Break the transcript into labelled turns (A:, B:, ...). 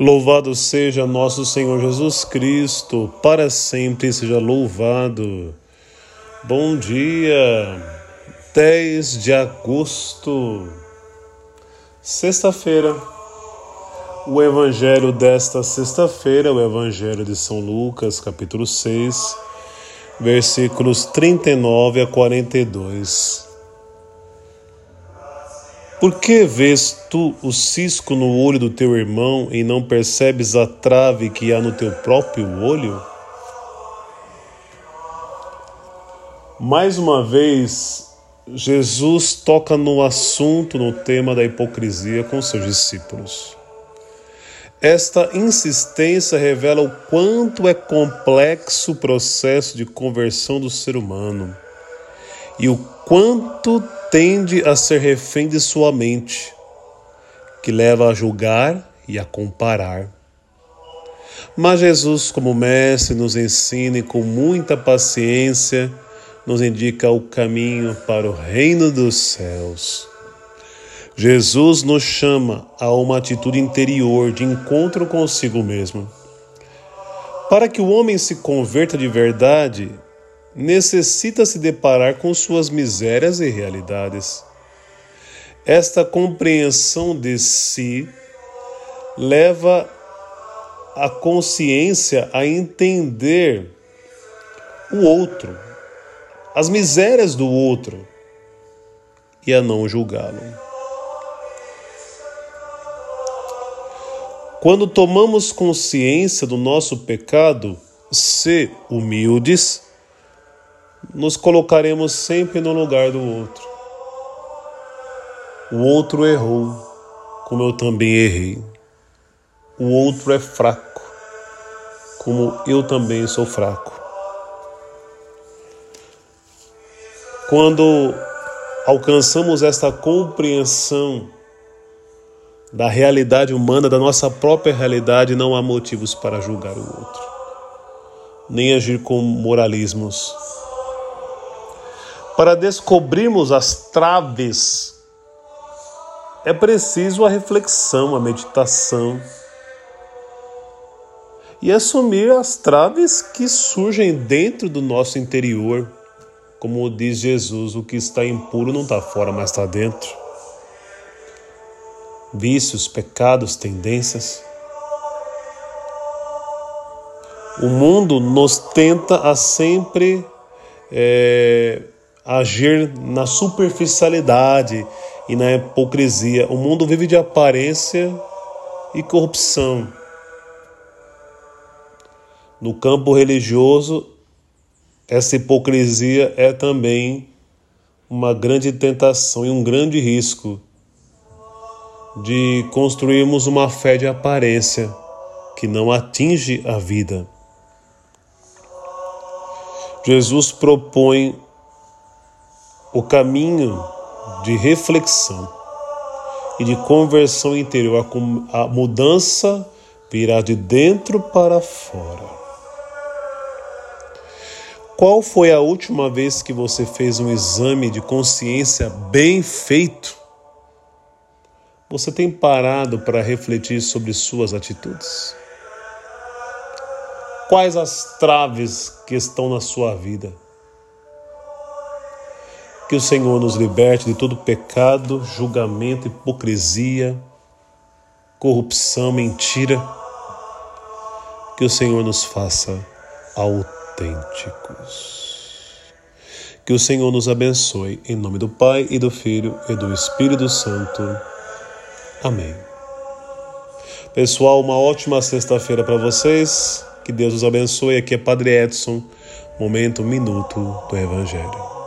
A: Louvado seja nosso Senhor Jesus Cristo, para sempre seja louvado. Bom dia, 10 de agosto, sexta-feira. O evangelho desta sexta-feira, o evangelho de São Lucas, capítulo 6, versículos 39 a 42. Por que vês tu o cisco no olho do teu irmão e não percebes a trave que há no teu próprio olho? Mais uma vez, Jesus toca no assunto, no tema da hipocrisia com seus discípulos. Esta insistência revela o quanto é complexo o processo de conversão do ser humano e o quanto tende a ser refém de sua mente, que leva a julgar e a comparar. Mas Jesus, como Mestre, nos ensina e com muita paciência nos indica o caminho para o reino dos céus. Jesus nos chama a uma atitude interior de encontro consigo mesmo. Para que o homem se converta de verdade, necessita se deparar com suas misérias e realidades. Esta compreensão de si leva a consciência a entender o outro, as misérias do outro e a não julgá-lo. Quando tomamos consciência do nosso pecado, se humildes, nos colocaremos sempre no lugar do outro. O outro errou, como eu também errei. O outro é fraco, como eu também sou fraco. Quando alcançamos esta compreensão da realidade humana, da nossa própria realidade, não há motivos para julgar o outro, nem agir com moralismos para descobrirmos as traves, é preciso a reflexão, a meditação e assumir as traves que surgem dentro do nosso interior. Como diz Jesus, o que está impuro não está fora, mas está dentro. Vícios, pecados, tendências. O mundo nos tenta a sempre é, agir na superficialidade e na hipocrisia. O mundo vive de aparência e corrupção. No campo religioso, essa hipocrisia é também uma grande tentação e um grande risco de construirmos uma fé de aparência que não atinge a vida. Jesus propõe o caminho de reflexão e de conversão interior, a mudança virá de dentro para fora. Qual foi a última vez que você fez um exame de consciência bem feito? Você tem parado para refletir sobre suas atitudes? Quais as traves que estão na sua vida? Que o Senhor nos liberte de todo pecado, julgamento, hipocrisia, corrupção, mentira. Que o Senhor nos faça autênticos. Que o Senhor nos abençoe, em nome do Pai e do Filho e do Espírito Santo. Amém. Pessoal, uma ótima sexta-feira para vocês. Que Deus os abençoe. Aqui é Padre Edson, momento, minuto do Evangelho.